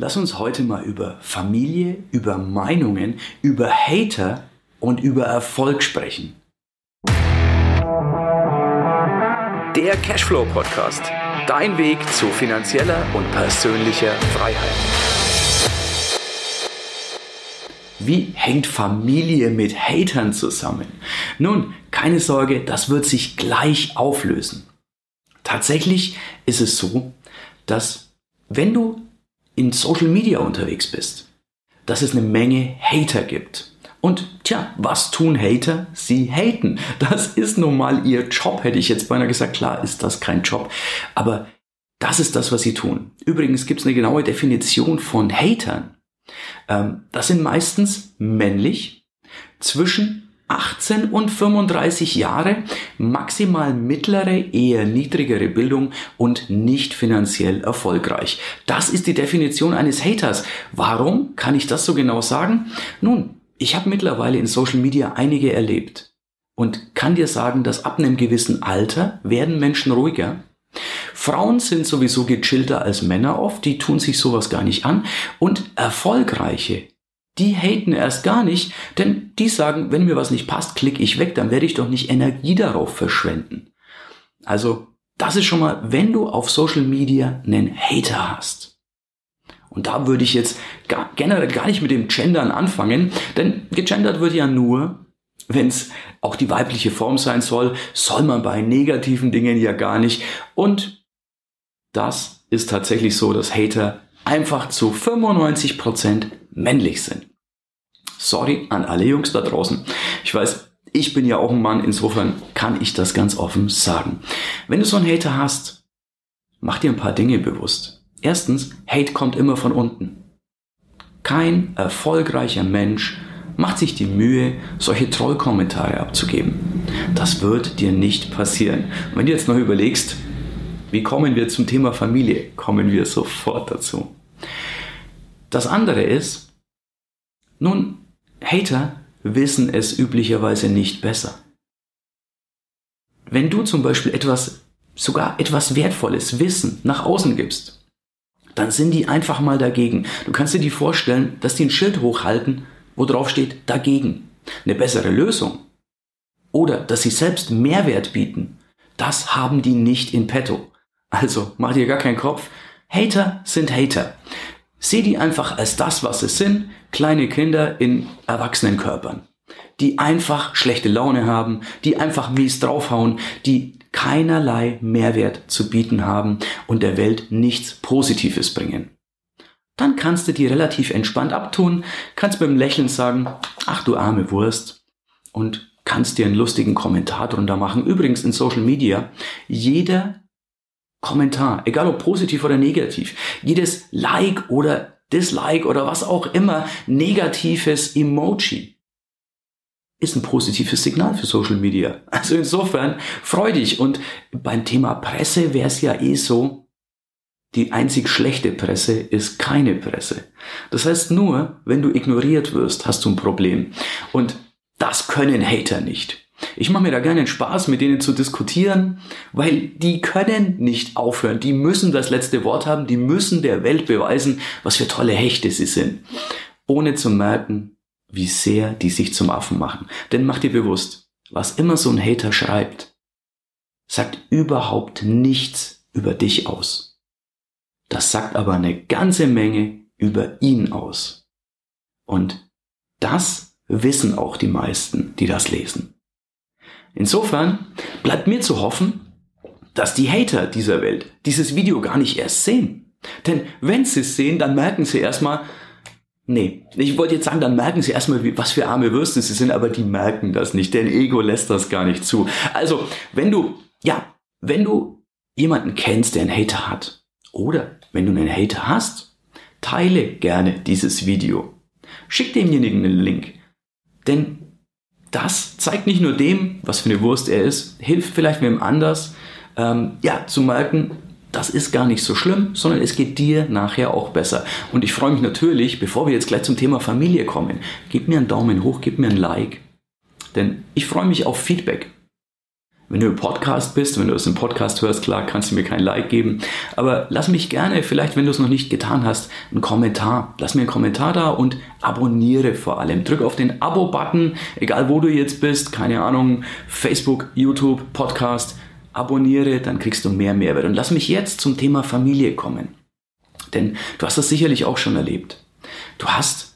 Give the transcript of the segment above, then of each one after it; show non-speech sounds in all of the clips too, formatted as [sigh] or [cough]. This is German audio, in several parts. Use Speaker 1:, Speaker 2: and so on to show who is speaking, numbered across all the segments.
Speaker 1: Lass uns heute mal über Familie, über Meinungen, über Hater und über Erfolg sprechen. Der Cashflow Podcast. Dein Weg zu finanzieller und persönlicher Freiheit. Wie hängt Familie mit Hatern zusammen? Nun, keine Sorge, das wird sich gleich auflösen. Tatsächlich ist es so, dass wenn du in Social Media unterwegs bist, dass es eine Menge Hater gibt. Und tja, was tun Hater? Sie haten. Das ist nun mal ihr Job, hätte ich jetzt beinahe gesagt. Klar ist das kein Job, aber das ist das, was sie tun. Übrigens gibt es eine genaue Definition von Hatern. Ähm, das sind meistens männlich zwischen 18 und 35 Jahre, maximal mittlere, eher niedrigere Bildung und nicht finanziell erfolgreich. Das ist die Definition eines Haters. Warum kann ich das so genau sagen? Nun, ich habe mittlerweile in Social Media einige erlebt und kann dir sagen, dass ab einem gewissen Alter werden Menschen ruhiger. Frauen sind sowieso gechillter als Männer oft, die tun sich sowas gar nicht an und erfolgreiche die haten erst gar nicht, denn die sagen, wenn mir was nicht passt, klicke ich weg, dann werde ich doch nicht Energie darauf verschwenden. Also, das ist schon mal, wenn du auf Social Media einen Hater hast. Und da würde ich jetzt gar, generell gar nicht mit dem Gendern anfangen, denn gegendert wird ja nur, wenn es auch die weibliche Form sein soll, soll man bei negativen Dingen ja gar nicht. Und das ist tatsächlich so, dass Hater einfach zu 95% männlich sind. Sorry an alle Jungs da draußen. Ich weiß, ich bin ja auch ein Mann, insofern kann ich das ganz offen sagen. Wenn du so einen Hater hast, mach dir ein paar Dinge bewusst. Erstens, Hate kommt immer von unten. Kein erfolgreicher Mensch macht sich die Mühe, solche Trollkommentare abzugeben. Das wird dir nicht passieren. Und wenn du jetzt noch überlegst, wie kommen wir zum Thema Familie, kommen wir sofort dazu. Das andere ist, nun, Hater wissen es üblicherweise nicht besser. Wenn du zum Beispiel etwas, sogar etwas Wertvolles Wissen nach außen gibst, dann sind die einfach mal dagegen. Du kannst dir die vorstellen, dass die ein Schild hochhalten, wo drauf steht dagegen. Eine bessere Lösung. Oder dass sie selbst Mehrwert bieten. Das haben die nicht in petto. Also mach dir gar keinen Kopf. Hater sind Hater. Seh die einfach als das, was es sind, kleine Kinder in erwachsenen Körpern, die einfach schlechte Laune haben, die einfach mies draufhauen, die keinerlei Mehrwert zu bieten haben und der Welt nichts Positives bringen. Dann kannst du die relativ entspannt abtun, kannst einem Lächeln sagen, ach du arme Wurst und kannst dir einen lustigen Kommentar drunter machen. Übrigens in Social Media, jeder Kommentar, egal ob positiv oder negativ, jedes Like oder Dislike oder was auch immer, negatives Emoji ist ein positives Signal für Social Media. [laughs] Also insofern freu dich. Und beim Thema Presse wäre es ja eh so, die einzig schlechte Presse ist keine Presse. Das heißt nur, wenn du ignoriert wirst, hast du ein Problem. Und das können Hater nicht. Ich mache mir da gerne Spaß, mit denen zu diskutieren, weil die können nicht aufhören. Die müssen das letzte Wort haben, die müssen der Welt beweisen, was für tolle Hechte sie sind. Ohne zu merken, wie sehr die sich zum Affen machen. Denn mach dir bewusst, was immer so ein Hater schreibt, sagt überhaupt nichts über dich aus. Das sagt aber eine ganze Menge über ihn aus. Und das wissen auch die meisten, die das lesen. Insofern bleibt mir zu hoffen, dass die Hater dieser Welt dieses Video gar nicht erst sehen. Denn wenn sie es sehen, dann merken sie erstmal, nee, ich wollte jetzt sagen, dann merken sie erstmal, was für arme Würste sie sind, aber die merken das nicht, denn Ego lässt das gar nicht zu. Also, wenn du, ja, wenn du jemanden kennst, der einen Hater hat, oder wenn du einen Hater hast, teile gerne dieses Video. Schick demjenigen einen Link. Denn das zeigt nicht nur dem, was für eine Wurst er ist, hilft vielleicht wem anders, ähm, ja, zu merken, das ist gar nicht so schlimm, sondern es geht dir nachher auch besser. Und ich freue mich natürlich, bevor wir jetzt gleich zum Thema Familie kommen, gib mir einen Daumen hoch, gib mir ein Like, denn ich freue mich auf Feedback. Wenn du im Podcast bist, wenn du das im Podcast hörst, klar, kannst du mir kein Like geben. Aber lass mich gerne, vielleicht wenn du es noch nicht getan hast, einen Kommentar. Lass mir einen Kommentar da und abonniere vor allem. Drück auf den Abo-Button, egal wo du jetzt bist, keine Ahnung, Facebook, YouTube, Podcast. Abonniere, dann kriegst du mehr Mehrwert. Und lass mich jetzt zum Thema Familie kommen. Denn du hast das sicherlich auch schon erlebt. Du hast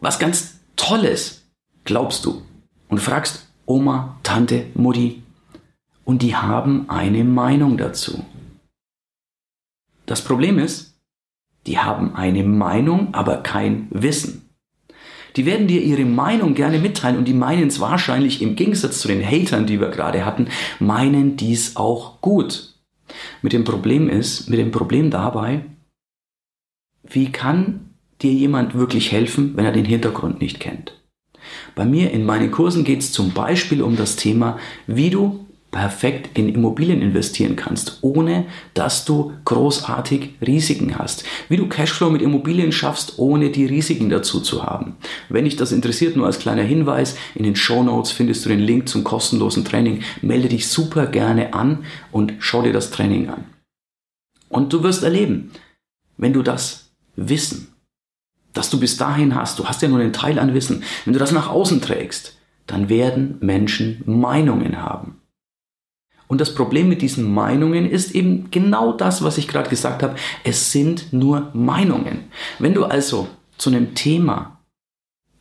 Speaker 1: was ganz Tolles, glaubst du, und fragst Oma, Tante, Mutti, und die haben eine Meinung dazu. Das Problem ist, die haben eine Meinung, aber kein Wissen. Die werden dir ihre Meinung gerne mitteilen und die meinen es wahrscheinlich im Gegensatz zu den Hatern, die wir gerade hatten, meinen dies auch gut. Mit dem Problem ist, mit dem Problem dabei, wie kann dir jemand wirklich helfen, wenn er den Hintergrund nicht kennt? Bei mir in meinen Kursen geht es zum Beispiel um das Thema, wie du perfekt in Immobilien investieren kannst, ohne dass du großartig Risiken hast. Wie du Cashflow mit Immobilien schaffst, ohne die Risiken dazu zu haben. Wenn dich das interessiert, nur als kleiner Hinweis, in den Show Notes findest du den Link zum kostenlosen Training. Melde dich super gerne an und schau dir das Training an. Und du wirst erleben, wenn du das Wissen, das du bis dahin hast, du hast ja nur einen Teil an Wissen, wenn du das nach außen trägst, dann werden Menschen Meinungen haben. Und das Problem mit diesen Meinungen ist eben genau das, was ich gerade gesagt habe. Es sind nur Meinungen. Wenn du also zu einem Thema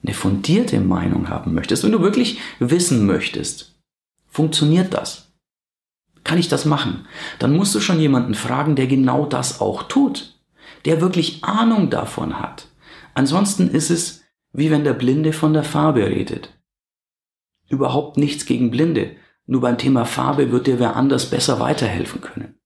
Speaker 1: eine fundierte Meinung haben möchtest, wenn du wirklich wissen möchtest, funktioniert das? Kann ich das machen? Dann musst du schon jemanden fragen, der genau das auch tut, der wirklich Ahnung davon hat. Ansonsten ist es wie wenn der Blinde von der Farbe redet. Überhaupt nichts gegen Blinde. Nur beim Thema Farbe wird dir wer anders besser weiterhelfen können.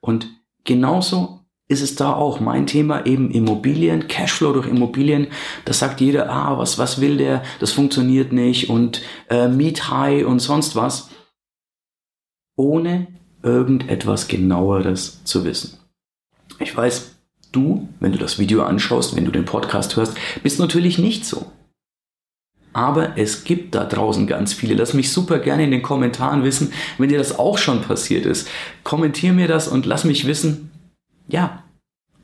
Speaker 1: Und genauso ist es da auch mein Thema eben Immobilien, Cashflow durch Immobilien. Da sagt jeder, ah, was, was will der? Das funktioniert nicht und äh, Meet High und sonst was. Ohne irgendetwas genaueres zu wissen. Ich weiß, du, wenn du das Video anschaust, wenn du den Podcast hörst, bist natürlich nicht so. Aber es gibt da draußen ganz viele. Lass mich super gerne in den Kommentaren wissen, wenn dir das auch schon passiert ist. Kommentier mir das und lass mich wissen, ja,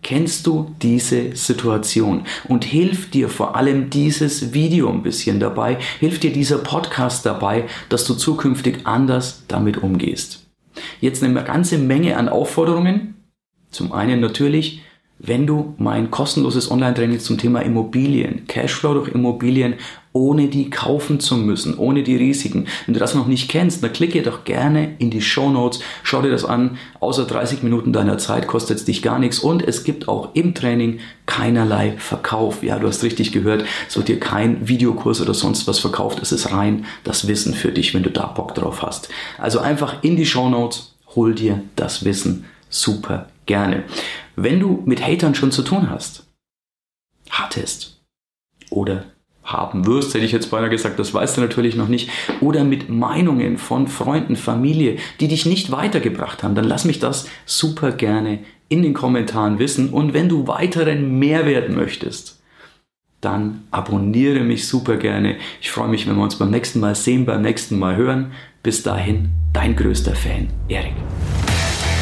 Speaker 1: kennst du diese Situation? Und hilft dir vor allem dieses Video ein bisschen dabei, hilft dir dieser Podcast dabei, dass du zukünftig anders damit umgehst. Jetzt eine ganze Menge an Aufforderungen. Zum einen natürlich, wenn du mein kostenloses Online-Training zum Thema Immobilien, Cashflow durch Immobilien ohne die kaufen zu müssen, ohne die Risiken. Wenn du das noch nicht kennst, dann klicke doch gerne in die Show Notes, schau dir das an. Außer 30 Minuten deiner Zeit kostet es dich gar nichts und es gibt auch im Training keinerlei Verkauf. Ja, du hast richtig gehört, es wird dir kein Videokurs oder sonst was verkauft. Es ist rein das Wissen für dich, wenn du da Bock drauf hast. Also einfach in die Show Notes, hol dir das Wissen super gerne. Wenn du mit Hatern schon zu tun hast, hattest oder haben wirst, hätte ich jetzt beinahe gesagt, das weißt du natürlich noch nicht, oder mit Meinungen von Freunden, Familie, die dich nicht weitergebracht haben, dann lass mich das super gerne in den Kommentaren wissen. Und wenn du weiteren Mehrwert möchtest, dann abonniere mich super gerne. Ich freue mich, wenn wir uns beim nächsten Mal sehen, beim nächsten Mal hören. Bis dahin, dein größter Fan, Erik.